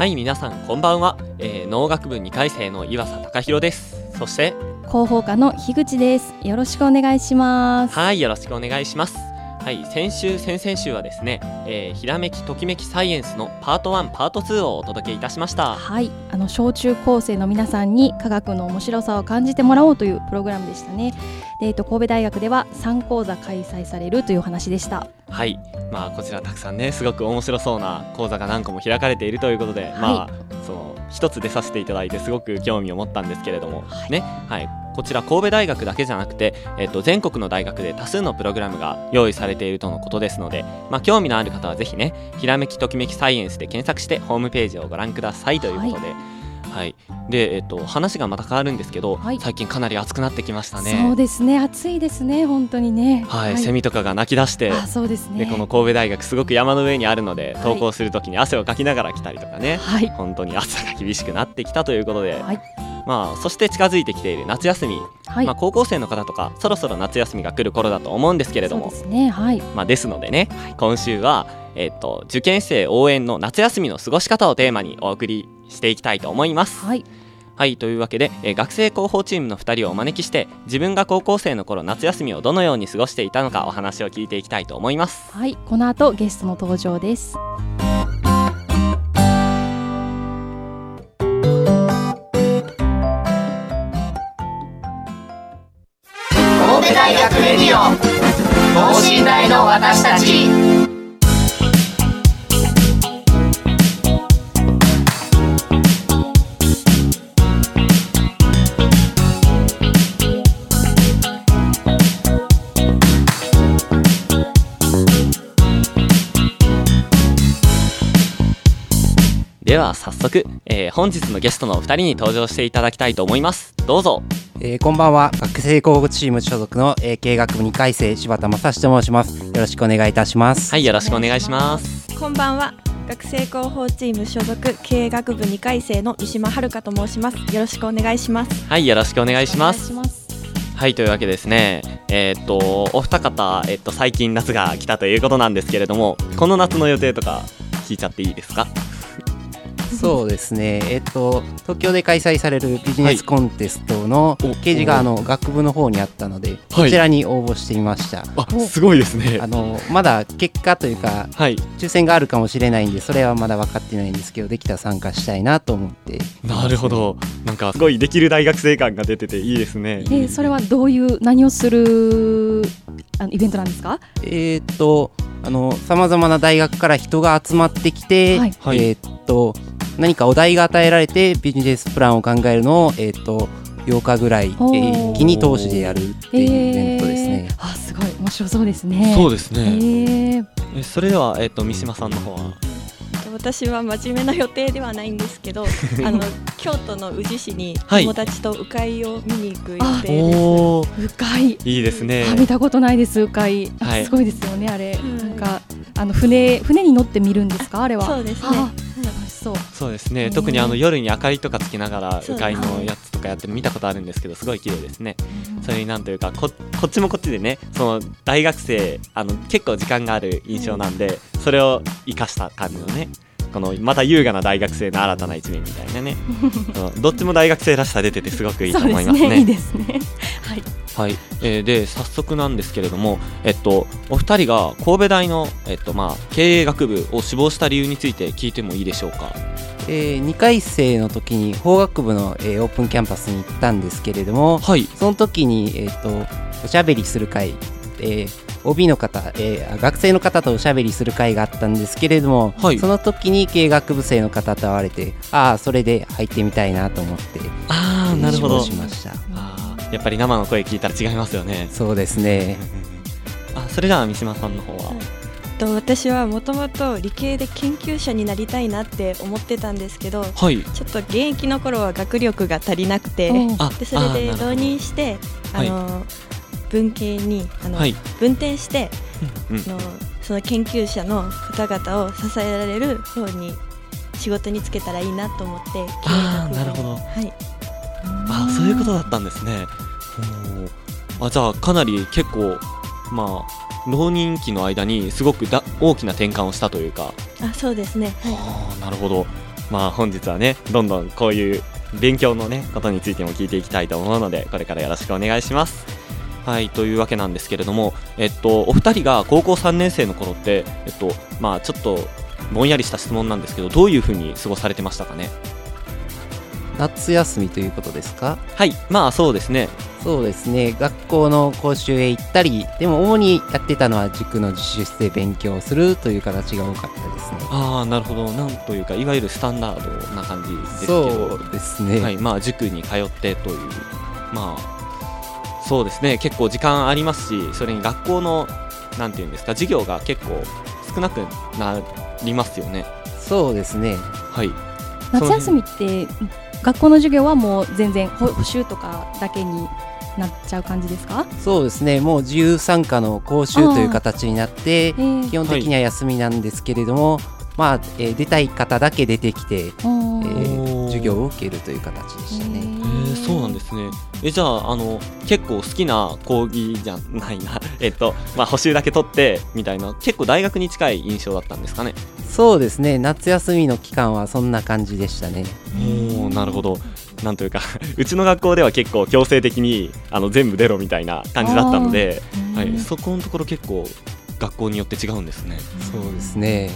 はい皆さんこんばんは、えー、農学部2回生の岩佐隆弘です。そして広報課の樋口です。よろしくお願いします。はいよろしくお願いしますはい先週先々週はですね、えー、ひらめきときめきサイエンスのパート1パート2をお届けいたしました。はいあの小中高生の皆さんに科学の面白さを感じてもらおうというプログラムでしたね。で、えっと、神戸大学では3講座開催されるという話でした。はいまあこちらたくさんねすごく面白そうな講座が何個も開かれているということで、はい、まあその一つ出させていただいてすごく興味を持ったんですけれども、はい、ね。はいこちら神戸大学だけじゃなくて、えっと、全国の大学で多数のプログラムが用意されているとのことですので、まあ、興味のある方はぜひねひらめきときめきサイエンスで検索してホームページをご覧くださいということで。はいはい、で、えっと、話がまた変わるんですけど、はい、最近かなり暑くなってきましたね。そうですね、暑いですね、本当にね。はい、はい、セミとかが鳴き出して。そうですね。で、この神戸大学すごく山の上にあるので、登校するときに汗をかきながら来たりとかね。はい、本当に暑さが厳しくなってきたということで。はい、まあ、そして近づいてきている夏休み、はい、まあ、高校生の方とかそろそろ夏休みが来る頃だと思うんですけれども。です,、ねはい。まあ、ですのでね、今週は、えーと、受験生応援の夏休みの過ごし方をテーマにお送りしていきたいと思います。はい。はいというわけで、えー、学生広報チームの2人をお招きして自分が高校生の頃夏休みをどのように過ごしていたのかお話を聞いていきたいと思います。はいこの後ゲストの登場ですレディオ。等身大の私たち。では早速、えー、本日のゲストのお二人に登場していただきたいと思います。どうぞ、えー、こんばんは。学生候補チーム所属の、えー、経営学部2回生柴田正史と申します。よろしくお願いいたします。はいよろしくお願いします。こんばんは。学生広報チーム所属経営学部2回生の三島遥と申します。よろしくお願いします。はいよろしくお願いします。はいというわけですね。えー、っとお二方、えー、っと最近夏が来たということなんですけれどもこの夏の予定とか聞いちゃっていいですか？そうですね、えっと、東京で開催されるビジネスコンテストの掲示があの学部の方にあったので、こちらに応募してみました。あすごいですね。あのまだ結果というか、はい、抽選があるかもしれないんで、それはまだ分かってないんですけど、できたら参加したいなと思って、なるほど、なんかすごいできる大学生感が出てていいですね。えー、それはどういう、何をするあのイベントなんですか？えー、っとあのさまざまな大学から人が集まってきて、はい、えー、っと何かお題が与えられてビジネスプランを考えるのを、えー、っと8日ぐらい、えー、気に通しでやるっていうイベントですね。えー、あすごい。面白そうですね。そうですね。えー、それではえっ、ー、と三島さんの方は？私は真面目な予定ではないんですけど あの京都の宇治市に友達と鵜飼を見に行く予定です、鵜飼い。いいですね。見たことないです。鵜飼、はい、すごいですよねあれ、うん、なんかあの船船に乗って見るんですか？あれは。そうですねそう。そうですね。特にあの夜に明かりとかつきながら鵜飼のやつとかやってる見たことあるんですけどすごい綺麗ですね、うん、それになんというかここっちもこっちでねその大学生あの結構時間がある印象なんで、うん、それを生かした感じのねこのまた優雅な大学生の新たな一面みたいなね。どっちも大学生らしさ出ててすごくいいと思いますね。ね。いいですね。はい。はいえー、で早速なんですけれども、えっと、お二人が神戸大の、えっとまあ、経営学部を志望した理由について聞いてもいいでしょうか？えー、2回生の時に法学部の、えー、オープンキャンパスに行ったんですけれども、はい、その時に、えーと、おしゃべりする会、えー、OB の方、えー、学生の方とおしゃべりする会があったんですけれども、はい、その時に経営学部生の方と会われてああそれで入ってみたいなと思ってああなるほど。しました。あやっぱり生の声聞いたら違いますよね。そうですね。あそれでは三島さんの方は、と私はもともと理系で研究者になりたいなって思ってたんですけど、はい、ちょっと現役の頃は学力が足りなくてでそれで浪人してあの、はい、文系にあの、はい、分転して、うん、のその研究者の方々を支えられる方に仕事に就けたらいいなと思ってあなるほど、はい、あそういうことだったんですね。あじゃあかなり結構まあ浪人期の間にすごくだ大きな転換をしたというか。あそうですね、はい、なるほど。まあ本日はねどんどんこういう勉強のねことについても聞いていきたいと思うのでこれからよろしくお願いしますはいというわけなんですけれどもえっとお二人が高校3年生の頃ってえっとまあちょっとぼんやりした質問なんですけどどういうふうに過ごされてましたかね？夏休みということですか？はいまあそうですね。そうですね。学校の講習へ行ったりでも主にやってたのは塾の自習室で勉強するという形が多かったですね。ああなるほど。なんというかいわゆるスタンダードな感じですけど。そうですね。はいまあ塾に通ってというまあそうですね。結構時間ありますしそれに学校のなんていうんですか授業が結構少なくなりますよね。そうですね。はい。夏休みって学校の授業はもう全然補習とかだけになっちゃう感じですか？そうですね。もう自由参加の講習という形になって、えー、基本的には休みなんですけれども、はい、まあ、えー、出たい方だけ出てきて、えー、授業を受けるという形でしたね。えー、そうなんですね。えじゃああの結構好きな講義じゃないな。えっとまあ補習だけ取ってみたいな結構大学に近い印象だったんですかね。そうですね。夏休みの期間はそんな感じでしたね。おなるほど。なんというか うちの学校では結構強制的にあの全部出ろみたいな感じだったので、はい、そこのところ結構学校によって違うんですね。そうですね。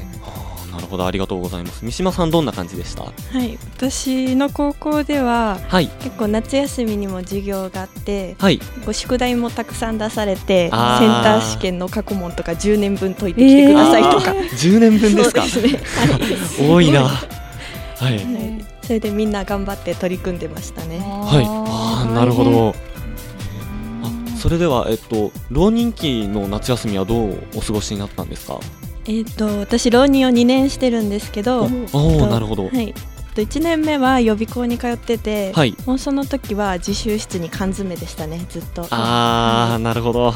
なるほどありがとうございます。三島さんどんな感じでした？はい私の高校では、はい、結構夏休みにも授業があって、はい、ご宿題もたくさん出されてセンター試験の過去問とか10年分解いてきてくださいとか、えー、10年分ですか？ね、はい、多いな。はい、それでみんな頑張って取り組んでましたね。はい。あなるほど。あそれではえっと浪人期の夏休みはどうお過ごしになったんですか？えっ、ー、と私浪人を2年してるんですけど、おおなるほど。はい。1年目は予備校に通ってて、はい、もうその時は自習室に缶詰でしたねずっと。ああ、はい、なるほど。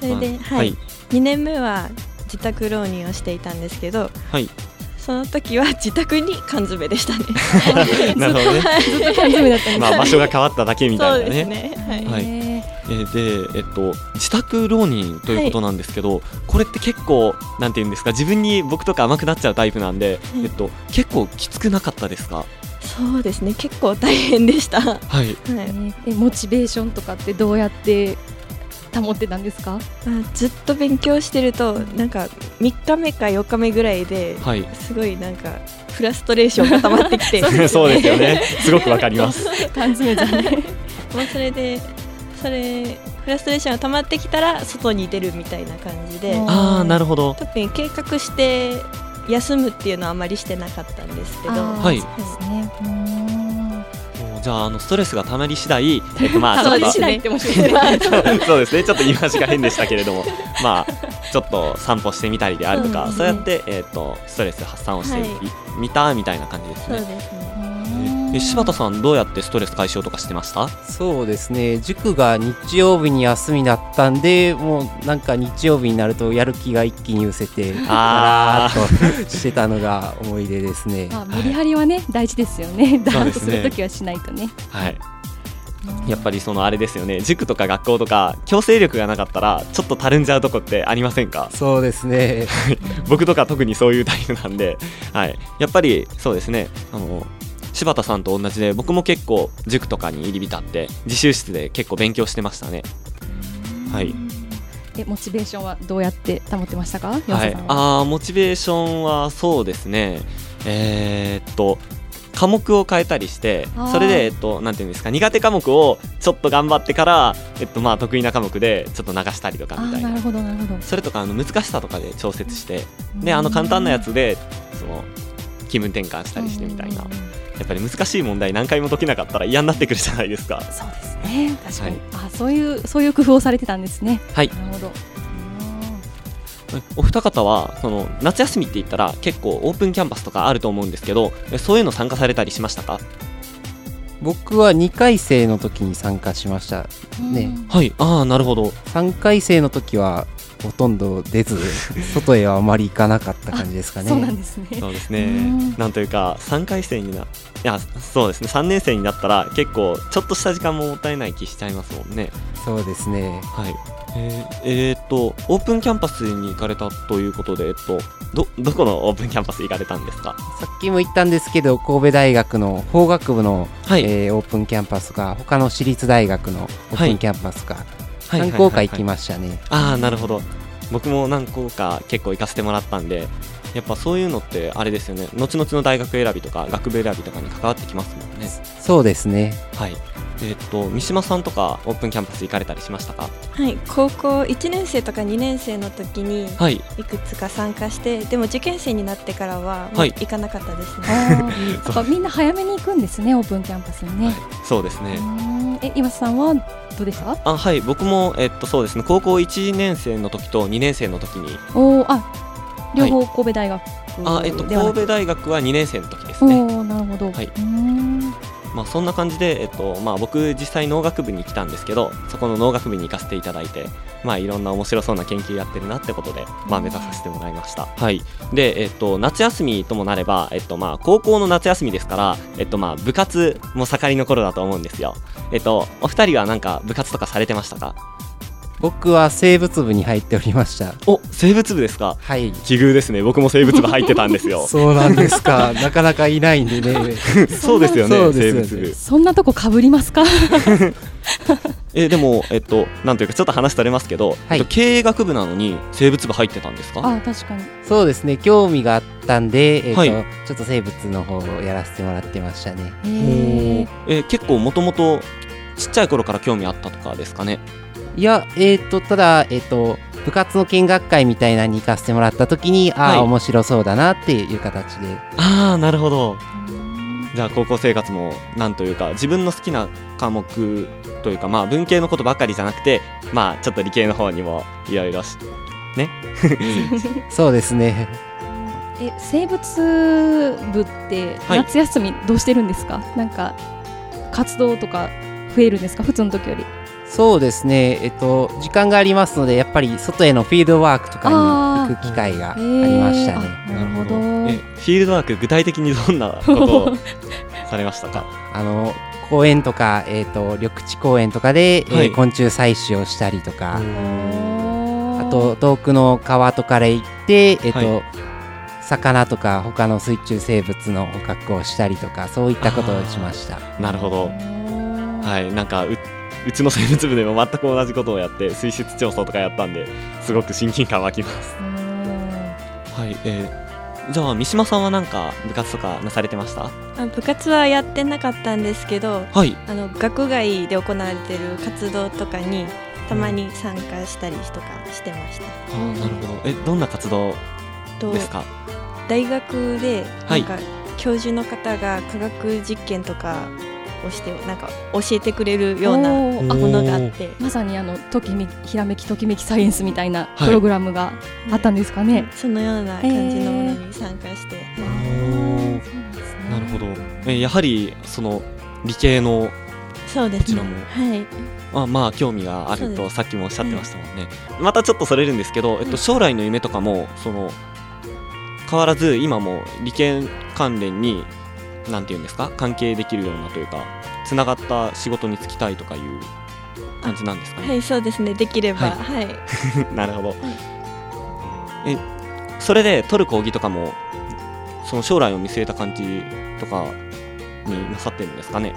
それで、はい、はい、2年目は自宅浪人をしていたんですけど、はい、その時は自宅に缶詰でしたね。なるほどね。ずっと缶詰だったまあ場所が変わっただけみたいなね。ね。はい、はいえで、えっと、自宅浪人ということなんですけど、はい、これって結構なんていうんですか自分に僕とか甘くなっちゃうタイプなんで、はい、えっと、結構きつくなかったですか？そうですね。結構大変でした、はい。はい、えモチベーションとかってどうやって保ってたんですか？ずっと勉強してるとなんか3日目か4日目ぐらいで、はい、すごいなんかフラストレーションが溜まってきて。そうですよね。すごくわかります。缶詰じゃね。まあそれでそれフラストレーションが溜まってきたら外に出るみたいな感じでああなるほど。特に計画して休むっていうのはあまりしてなかったんですけど。はい、じゃああのストレスがたまり次第、えっと、まあちょっと。そうですね。ちょっと言い回しが変でしたけれども。まあちょっと散歩してみたりであるとか、うん、そうやって、えっと、ストレス発散をしてみたみたいな感じですね。そうですねえ柴田さんどうやってストレス解消とかしてました？そうですね。塾が日曜日に休みだったんでもうなんか日曜日になるとやる気が一気に失せてあー。っとしてたのが思い出ですね、まあ、メリハリはね大事ですよね。ダーンとする時はしないとね。はい。やっぱりそのあれですよね。塾とか学校とか強制力がなかったらちょっとたるんじゃうとこってありませんか？そうですね。僕とか特にそういうタイプなんで、はい、やっぱりそうですね。あの柴田さんと同じで僕も結構塾とかに入り浸って自習室で結構勉強してましたね。はい。えモチベーションはどうやって保ってましたか、はい、あモチベーションはそうですね。えー、っと科目を変えたりしてそれで、えっと、なんていうんですか苦手科目をちょっと頑張ってから、えっとまあ、得意な科目でちょっと流したりとかみたいな。なるほどなるほど。それとかあの難しさとかで調節してであの簡単なやつでその気分転換したりしてみたいなやっぱり難しい問題何回も解けなかったら嫌になってくるじゃないですか。そうですね。えー、確かに、はい、あそういうそういう工夫をされてたんですね。はい。なるほど。お二方はその夏休みって言ったら結構オープンキャンパスとかあると思うんですけどそういうの参加されたりしましたか？僕は2回生の時に参加しましたね。はい。ああなるほど。3回生の時はほとんど出ず外へはあまり行かなかった感じですかね。そうなんですね。そうですね。なんというか3回生にないやそうですね。3年生になったら結構ちょっとした時間ももったいない気しちゃいますもんね。そうですね。はい。えー、えー、っとオープンキャンパスに行かれたということで、えっと、どどこのオープンキャンパス行かれたんですか？さっきも言ったんですけど神戸大学の法学部の、はい、えー、オープンキャンパスが他の私立大学のオープンキャンパスが、はい、何校か行きましたね、ああなるほど。僕も何校か結構行かせてもらったんでやっぱそういうのってあれですよね。後々の大学選びとか学部選びとかに関わってきますもんね。そうですね。はい。えっ、と三島さんとかオープンキャンパス行かれたりしましたか？はい。高校1年生とか2年生の時にい。くつか参加して、はい、でも受験生になってからは行かなかったですね、はい、みんな早めに行くんですねオープンキャンパスにね、はい、そうですね。え岩瀬さんはどうでした？あはい僕もえっとそうですね高校1年生の時と2年生の時に。おあ両方神戸大学、あえっと神戸大学は2年生の時ですね。おなるほど。はいまあ、そんな感じで、えっとまあ、僕実際農学部に来たんですけどそこの農学部に行かせていただいて、まあ、いろんな面白そうな研究やってるなってことで、まあ、目指させてもらいました、はい、で、えっと、夏休みともなれば、えっとまあ、高校の夏休みですから、えっとまあ、部活も盛りの頃だと思うんですよ、えっと、お二人はなんか部活とかされてましたか？僕は生物部に入っておりました。お生物部ですか？はい。奇遇ですね。僕も生物部入ってたんですよ。そうなんですか。なかなかいないんでね。そうですよね生物部。そんなとこかぶりますか？えでもえっとなんというかちょっと話されますけど、はい、えっと、経営学部なのに生物部入ってたんですか？あ確かに。そうですね。興味があったんで、えっと、はい、ちょっと生物の方をやらせてもらってましたね。へえ結構もともとちっちゃい頃から興味あったとかですかね？いや、えっ、ー、と、ただ、えっ、ー、と、部活の見学会みたいなに行かせてもらった時に、ああ、はい、面白そうだなっていう形で。ああ、なるほど。じゃあ、高校生活も、なんというか、自分の好きな科目というか、まあ、文系のことばかりじゃなくて、まあ、ちょっと理系の方にもいろいろし、ね。そうですね。え、生物部って、夏休みどうしてるんですか、はい、なんか、活動とか増えるんですか？普通の時より。そうですね、えっと、時間がありますので、やっぱり外へのフィールドワークとかに行く機会がありましたね。なるほど。え。フィールドワーク、具体的にどんなことを されましたか？あの公園とか、えーと、緑地公園とかで、はい、えー、昆虫採取をしたりとか。あと遠くの川とかで行って、えーと、はい、魚とか他の水中生物の捕獲をしたりとかそういったことをしました。なるほど。はい。なんかううちの生物部でも全く同じことをやって水質調査とかやったんですごく親近感湧きます。はい、えー、じゃあ三島さんは何か部活とかなされてました？あ部活はやってなかったんですけど、はい、あの学外で行われている活動とかにたまに参加したりとかしてました。あなるほど。えどんな活動ですか？大学でなんか、教授の方が科学実験とかをしてなんか教えてくれるようなものがあって。まさにあのときめひらめきときめきサイエンスみたいなプログラムがあったんですかね、はい、そのような感じのものに参加して、えー、なるほど。えやはりその理系のそうです、ね、こちらも。はい。あまあ興味があるとさっきもおっしゃってましたもんね、はい、またちょっとそれるんですけど、えっと、将来の夢とかもその変わらず今も理系関連になんていうんですか？関係できるようなというかつながった仕事に就きたいとかいう感じなんですかね？はいそうですね。できれば。はい、なるほど、はい、えそれで取る講義とかもその将来を見据えた感じとかになさってるんですかね？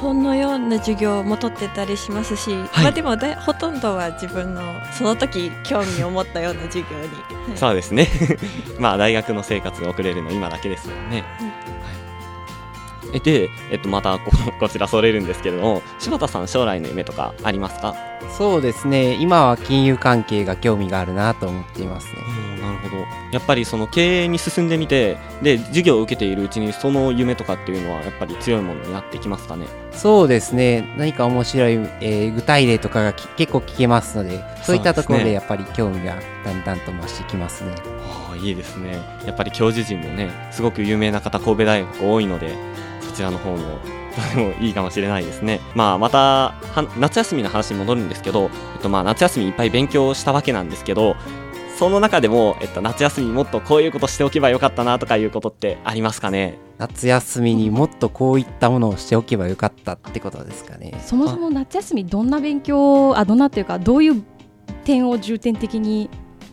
そのような授業も取ってたりしますし、はい、まあでもだほとんどは自分のその時興味を持ったような授業に、はい、そうですね。まあ大学の生活が送れるの今だけですもんね、はい、で、えっと、またこ こちらそれるんですけれども柴田さん将来の夢とかありますか？そうですね。今は金融関係が興味があるなと思っていますね、なるほど。やっぱりその経営に進んでみてで授業を受けているうちにその夢とかっていうのはやっぱり強いものになってきますかね？そうですね。何か面白い、えー、具体例とかが結構聞けますのでそういったところでやっぱり興味がだんだんと増してきますね。あいいですね。やっぱり教授陣もねすごく有名な方神戸大学多いのでそちらの方もとてもいいかもしれないですね。まあ、また夏休みの話に戻るんですけど、えっと、まあ夏休みいっぱい勉強したわけなんですけどその中でも、えっと、夏休みもっとこういうことしておけばよかったなとかいうことってありますかね？夏休みにもっとこういったものをしておけばよかったってことですかねそもそも夏休みどんな勉強あどんなっていうかどういう点を重点的に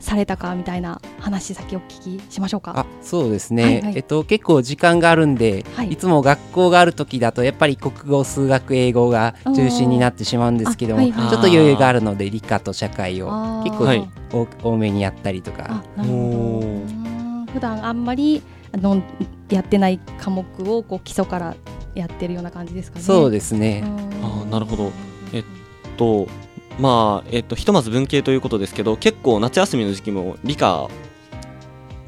されたかみたいな話先お聞きしましょうか。あそうですね、はいはい、えっと、結構時間があるんで、はい、いつも学校がある時だとやっぱり国語数学英語が中心になってしまうんですけども、はいはい、ちょっと余裕があるので理科と社会を結構、はい、多めにやったりとか。普段あんまりあのやってない科目をこう基礎からやってるような感じですかね。そうですね。あなるほど。えっとまあえっとひとまず文系ということですけど結構夏休みの時期も理科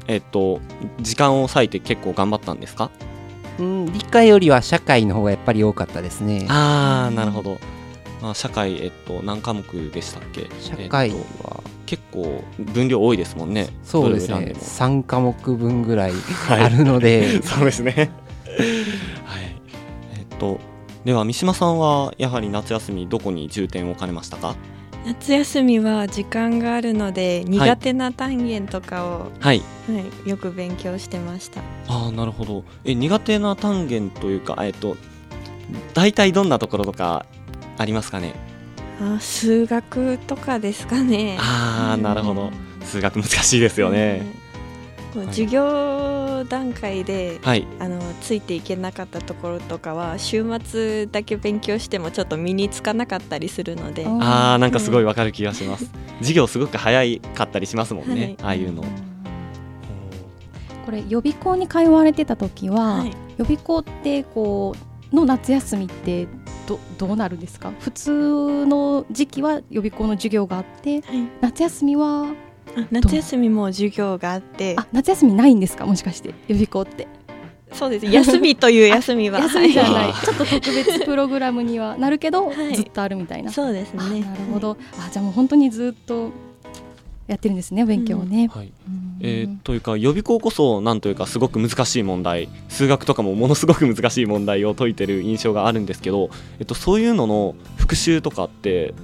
えっと時間を割いて結構頑張ったんですか？うん理科よりは社会の方がやっぱり多かったですね。ああなるほど、まあ、社会えっと何科目でしたっけ？社会は、えっ結構分量多いですもんね。そうですね。3科目分ぐらいあるので、はい、そうですね。はい。えっとでは三島さんはやはり夏休みどこに重点を置かれましたか？夏休みは時間があるので苦手な単元とかを、はい、はい、よく勉強してました。ああなるほど。え苦手な単元というかえっと大体どんなところとかありますかね？あ数学とかですかね。ああなるほど、数学難しいですよね、授業段階で、はい、あのついていけなかったところとかは週末だけ勉強してもちょっと身につかなかったりするので。ああなんかすごいわかる気がします、授業すごく早いかったりしますもんね、はい、ああいうの。これ予備校に通われてた時は、はい、予備校ってこうの夏休みってどどうなるんですか？普通の時期は予備校の授業があって、夏休みは夏休みも授業があって。あ夏休みないんですか？もしかして。予備校って。そうです。休みという 休みは。休みじゃない。ちょっと特別プログラムにはなるけど、はい、ずっとあるみたいな。そうですね。なるほど、あじゃあもう本当にずっとやってるんですね勉強をね、うん、はいえー、というか予備校こそなんというかすごく難しい問題。数学とかもものすごく難しい問題を解いてる印象があるんですけど、えっと、そういうのの復習とかって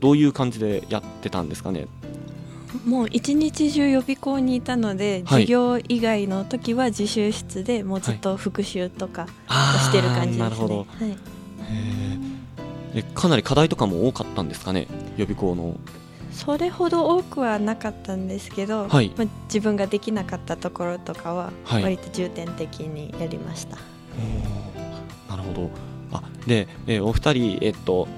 どういう感じでやってたんですかね？もう一日中予備校にいたので、はい、授業以外の時は自習室でもうずっと復習とかしてる感じですね。なるほど、はい、えかなり課題とかも多かったんですかね予備校の。それほど多くはなかったんですけど、はい、まあ、自分ができなかったところとかは割と重点的にやりました。なるほど。あで、えー、お二人、えっと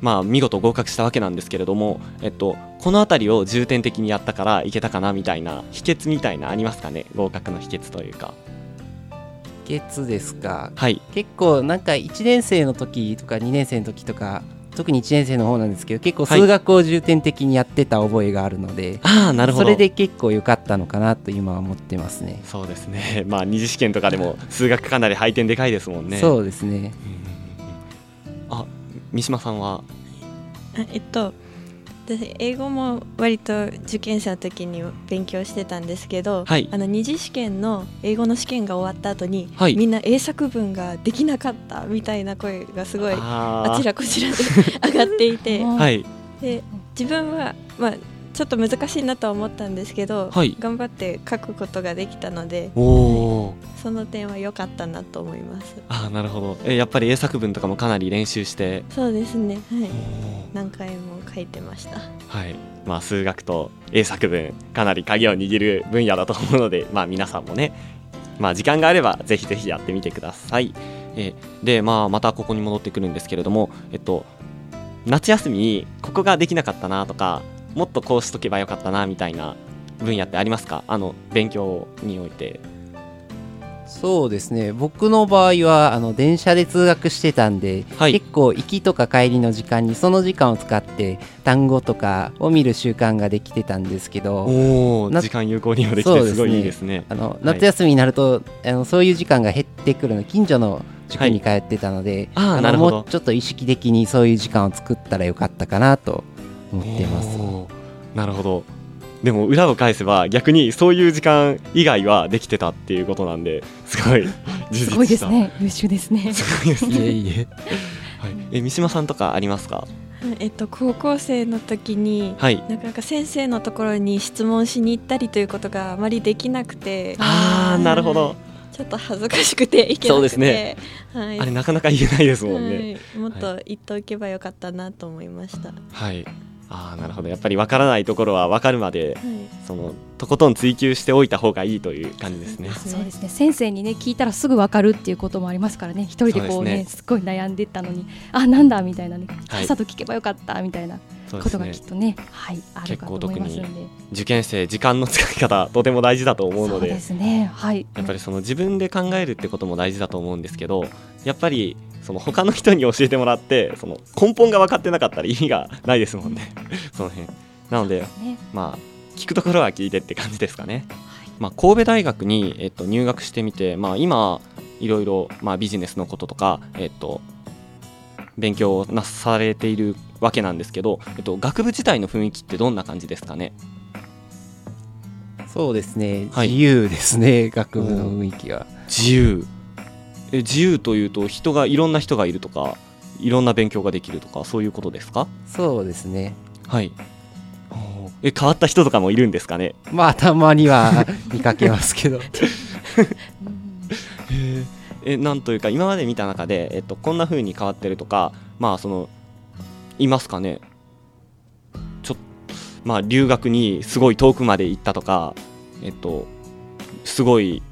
まあ、見事合格したわけなんですけれども、えっと、この辺りを重点的にやったからいけたかなみたいな秘訣みたいなありますかね？合格の秘訣というか。秘訣ですか、はい、結構なんか1年生の時とか2年生の時とか特に1年生の方なんですけど結構数学を重点的にやってた覚えがあるので、はい、あなるほど。それで結構良かったのかなと今は思ってますね。そうですね。まあ二次試験とかでも数学かなり配点でかいですもんね。そうですね、うん、あ三島さんは？えっと私英語も割と受験者の時に勉強してたんですけど、はい、あの二次試験の英語の試験が終わった後に、はい、みんな英作文ができなかったみたいな声がすごいあちらこちらで 上がっていて、はい、で自分は、まあ、ちょっと難しいなとは思ったんですけど、はい、頑張って書くことができたのでその点は良かったなと思います。あなるほど。えやっぱり英作文とかもかなり練習して。そうですね。はい。何回も書いてました。はい。まあ数学と英作文かなり鍵を握る分野だと思うのでまあ皆さんもねまあ時間があればぜひぜひやってみてください。えでまあまたここに戻ってくるんですけれどもえっと夏休みにここができなかったなとかもっとこうしとけばよかったなみたいな分野ってありますか？あの勉強において。そうですね。僕の場合はあの電車で通学してたんで、はい、結構行きとか帰りの時間にその時間を使って単語とかを見る習慣ができてたんですけどお時間有効利用できてすごいいいですね、あの夏休みになると、あのそういう時間が減ってくるの近所の塾に通ってたので、はい、あのもうちょっと意識的にそういう時間を作ったらよかったかなと思ってます。なるほど。でも裏を返せば逆にそういう時間以外はできてたっていうことなんですごい すごいですね。優秀ですね。すごいですね。いえいえ、はい、え三島さんとかありますか？えっと、高校生の時に、はい、なかなか先生のところに質問しに行ったりということがあまりできなくてああなるほど。ちょっと恥ずかしくていけなくて。そうですね、はい、あれなかなか言えないですもんね、はい、もっと言っておけばよかったなと思いました、はいああなるほど。やっぱり分からないところは分かるまで、はい、そのとことん追求しておいた方がいいという感じですね。そうですね。先生にね聞いたらすぐ分かるっていうこともありますからね。一人でこうね、ね、すごい悩んでたのにあなんだみたいなね。さっさと聞けばよかったみたいな。ことがきっとね、はい、あるかと思います受験生時間の使い方とても大事だと思うのでですね、はい、やっぱりその自分で考えるってことも大事だと思うんですけどやっぱりその他の人に教えてもらってその根本が分かってなかったら意味がないですもんね。その辺。なので、ね、まあ聞くところは聞いてって感じですかね、はい、まあ、神戸大学に、えっと、入学してみて、まあ、今いろいろ、まあ、ビジネスのこととか、えっと、勉強なされているわけなんですけど、えっと、学部自体の雰囲気ってどんな感じですかね？そうですね、はい、自由ですね学部の雰囲気は。自由。え自由というと人がいろんな人がいるとかいろんな勉強ができるとかそういうことですか？そうですね。はい。え変わった人とかもいるんですかね？まあたまには見かけますけど。えなんというか今まで見た中で、えっと、こんな風に変わってるとかまあそのいますかね？ちょまあ留学にすごい遠くまで行ったとかえっとすごい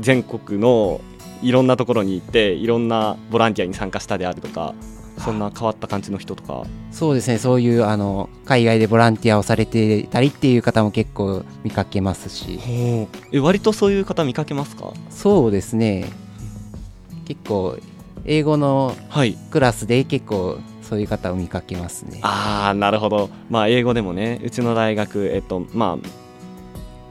全国のいろんなところに行っていろんなボランティアに参加したであるとかそんな変わった感じの人とか。そうですね。そういうあの海外でボランティアをされてたりっていう方も結構見かけますし。え割とそういう方見かけますか？そうですね。結構英語のクラスで結構そういう方を見かけますね、ああなるほど。まあ英語でもねうちの大学えっとまあ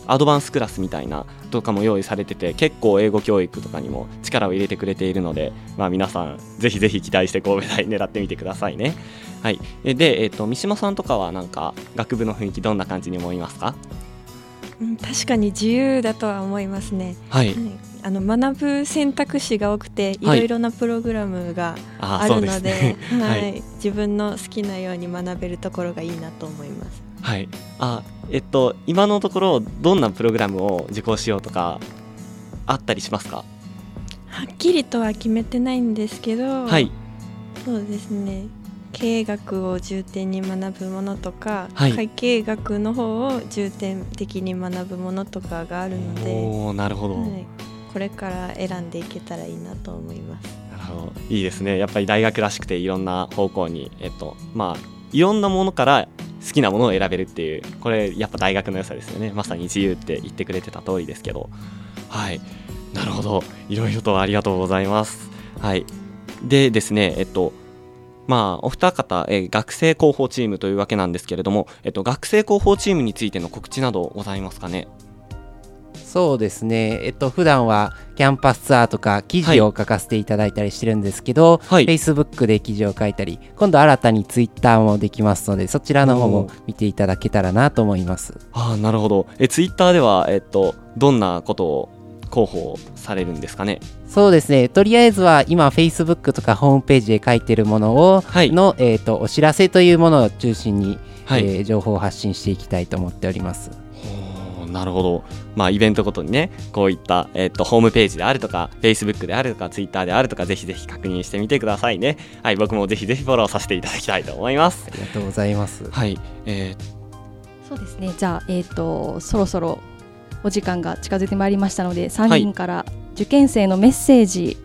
アドバンスクラスみたいなとかも用意されてて結構英語教育とかにも力を入れてくれているので、まあ、皆さんぜひぜひ期待して神戸大狙ってみてくださいね。はい、で、えーと、三島さんとかはなんか学部の雰囲気どんな感じに思いますか、うん、確かに自由だとは思いますね。はい、あの学ぶ選択肢が多くてい。ろいろなプログラムがあるので, はい、自分の好きなように学べるところがいいなと思います。はい。あえっと今のところどんなプログラムを受講しようとかあったりしますか？はっきりとは決めてないんですけど、はい、そうですね。経営学を重点に学ぶものとか、はい、会計学の方を重点的に学ぶものとかがあるのでおなるほど、はい、これから選んでいけたらいいなと思います。なるほど。いいですね。やっぱり大学らしくていろんな方向に、えっとまあ、いろんなものから好きなものを選べるっていうこれやっぱ大学の良さですよね。まさに自由って言ってくれてた通りですけど。はい。なるほど。いろいろとありがとうございます。はい。でですねえっとまあ、お二方、え学生広報チームというわけなんですけれども、えっと、学生広報チームについての告知などございますかね？そうですね、えっと普段はキャンパスツアーとか記事を書かせていただいたりしてるんですけど、はい、Facebook で記事を書いたり、今度新たに Twitter もできますので、そちらの方も見ていただけたらなと思います。あなるほど。え Twitter では、えっと、どんなことを広報されるんですかね？そうですね。とりあえずは今 Facebook とかホームページで書いてるものを、はい、の、えーと、お知らせというものを中心に、はい、えー、情報を発信していきたいと思っております。なるほど、まあ、イベントごとにねこういった、えーと、ホームページであるとか Facebook であるとか Twitter であるとかぜひぜひ確認してみてくださいね。はい僕もぜひぜひフォローさせていただきたいと思います。ありがとうございます。はい、えー、そうですね。じゃあえっ、ー、とそろそろお時間が近づいてまいりましたので3人から受験生のメッセージ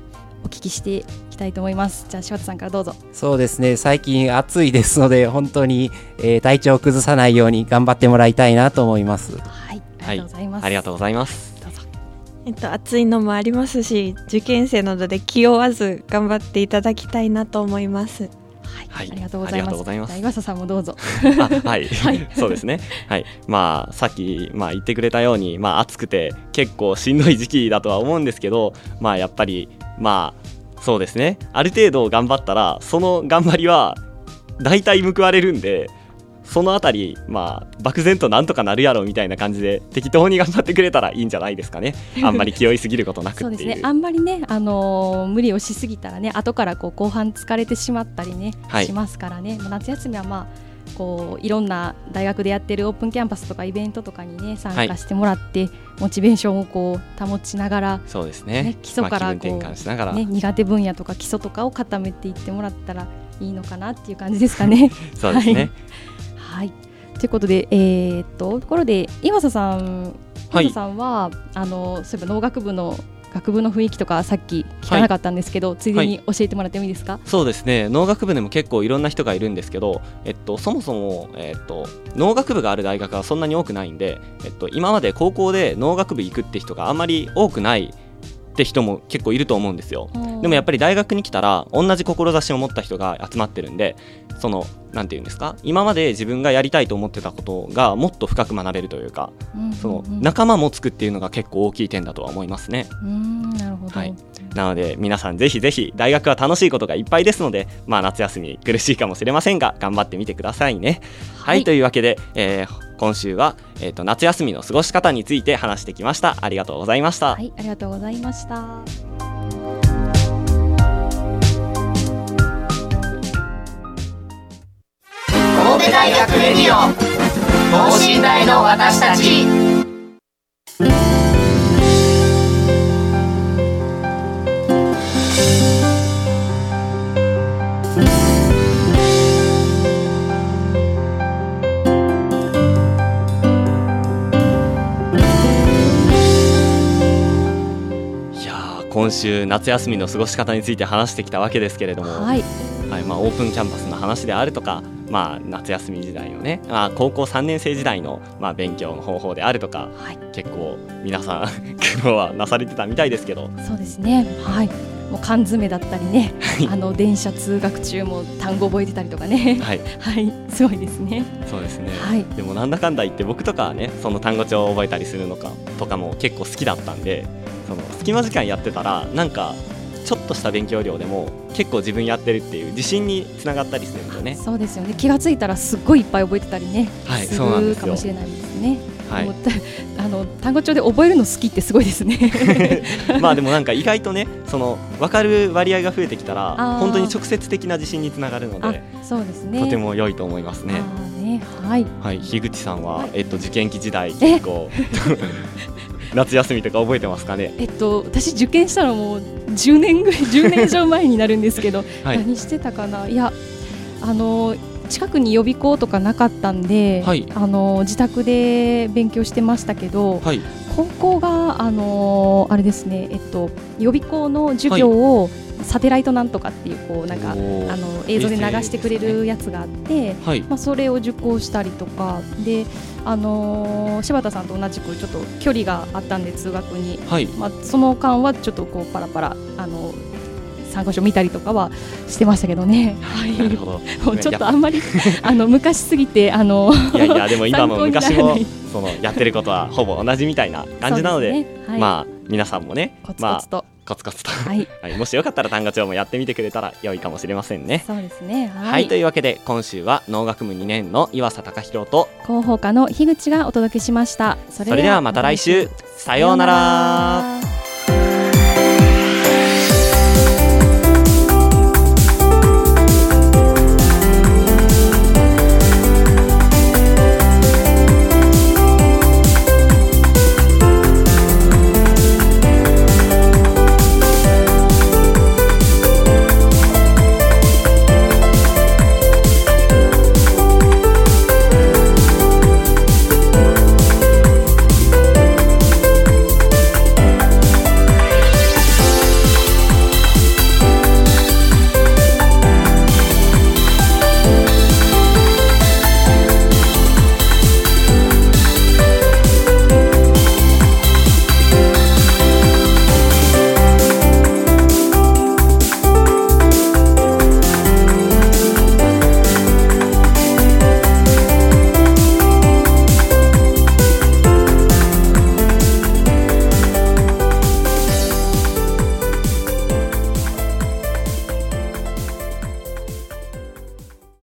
お聞きしていきたいと思います。じゃあ柴田さんからどうぞ。そうですね。最近暑いですので本当に、えー、体調を崩さないように頑張ってもらいたいなと思います。はいありがとうございます、ありがとうございますえっと、暑いのもありますし受験生などで気負わず頑張っていただきたいなと思います。はい、ありがとうございます。います岩佐さんもどうぞ。はい、はい、そうですね。はい、まあさっきまあ言ってくれたように、まあ暑くて結構しんどい時期だとは思うんですけど、まあやっぱりまあそうですね。ある程度頑張ったらその頑張りは大体報われるんで。そのあたり、まあ、漠然となんとかなるやろみたいな感じで適当に頑張ってくれたらいいんじゃないですかね。あんまり気負いすぎることなくそうですね。あんまりね、あのー、無理をしすぎたらね後からこう後半疲れてしまったりね、はい、しますからね。夏休みはまあこういろんな大学でやってるオープンキャンパスとかイベントとかにね参加してもらって、はい、モチベーションをこう保ちながらそうですね、ね、基礎からこう、まあ、ね、苦手分野とか基礎とかを固めていってもらったらいいのかなっていう感じですかね。そうですね、はい、はい。ということで、えー、っとところで岩佐さん、岩佐さんはあのそういえば農学部の学部の雰囲気とかさっき聞かなかったんですけど、はい、ついでに教えてもらってもいいですか、はい、そうですね。農学部でも結構いろんな人がいるんですけど、えっと、そもそも、えっと、農学部がある大学はそんなに多くないんで、えっと、今まで高校で農学部行くって人があんまり多くないって人も結構いると思うんですよ。でもやっぱり大学に来たら同じ志を持った人が集まってるんでそのなんていうんですか？今まで自分がやりたいと思ってたことがもっと深く学べるというか、うんうんうん、その仲間もつくっていうのが結構大きい点だとは思いますね。うんなるほど、はい、なので皆さんぜひぜひ大学は楽しいことがいっぱいですので、まあ、夏休み苦しいかもしれませんが頑張ってみてくださいね。はい、はい、というわけで、えー、今週は、えーと、夏休みの過ごし方について話してきました。ありがとうございました。はいありがとうございました。神戸大学レディオ等身大の私たち今週夏休みの過ごし方について話してきたわけですけれども、はい、はいまあ、オープンキャンパスの話であるとかまあ、夏休み時代のね、まあ、高校3年生時代の、まあ、勉強の方法であるとか、はい、結構皆さん 苦労はなされてたみたいですけど。そうですね。はい。もう缶詰だったりね、あの電車通学中も単語覚えてたりとかね、はい、はい、すごいですね。そうですね。はい、でもなんだかんだ言って僕とかはね、その単語帳を覚えたりするのかとかも結構好きだったんで、その隙間時間やってたらなんかちょっとした勉強量でも結構自分やってるっていう自信につながったりするんでね。そうですよね。気がついたらすっごいいっぱい覚えてたりね、はい、するかもしれないですね。はい、あの単語帳で覚えるの好きってすごいですね。まあでもなんか意外とねその分かる割合が増えてきたら本当に直接的な自信につながるのでそうですね。とても良いと思いますね。ねはい、はい、樋口さんは、はい、えっと、受験期時代結構 夏休みとか覚えてますかね？えっと私受験したのもう10年ぐらい 10年以上前になるんですけど、はい、何してたかな？いやあの近くに予備校とかなかったんで、はい、あの自宅で勉強してましたけど、はい、高校があのあれですねえっと予備校の授業を、サテライトなんとかっていうこうなんかあの映像で流してくれるやつがあって、ね、まあ、それを受講したりとかであのー、柴田さんと同じくちょっと距離があったんで通学に、はい、まあ、その間はちょっとこうパラパラあの参考書見たりとかはしてましたけどね。はい、なるほど。もうちょっとあんまりあの昔すぎてあのいやいやでも今も 昔もそのやってることはほぼ同じみたいな感じなので、でね。はい、まあ皆さんもね、コツコツと、まあコツコツと、はい、はい、もしよかったら単語帳もやってみてくれたら良いかもしれませんね。そうですね。はい、はい、というわけで今週は農学部2年の岩佐隆弘と広報課の樋口がお届けしました。それではまた来週。さようなら。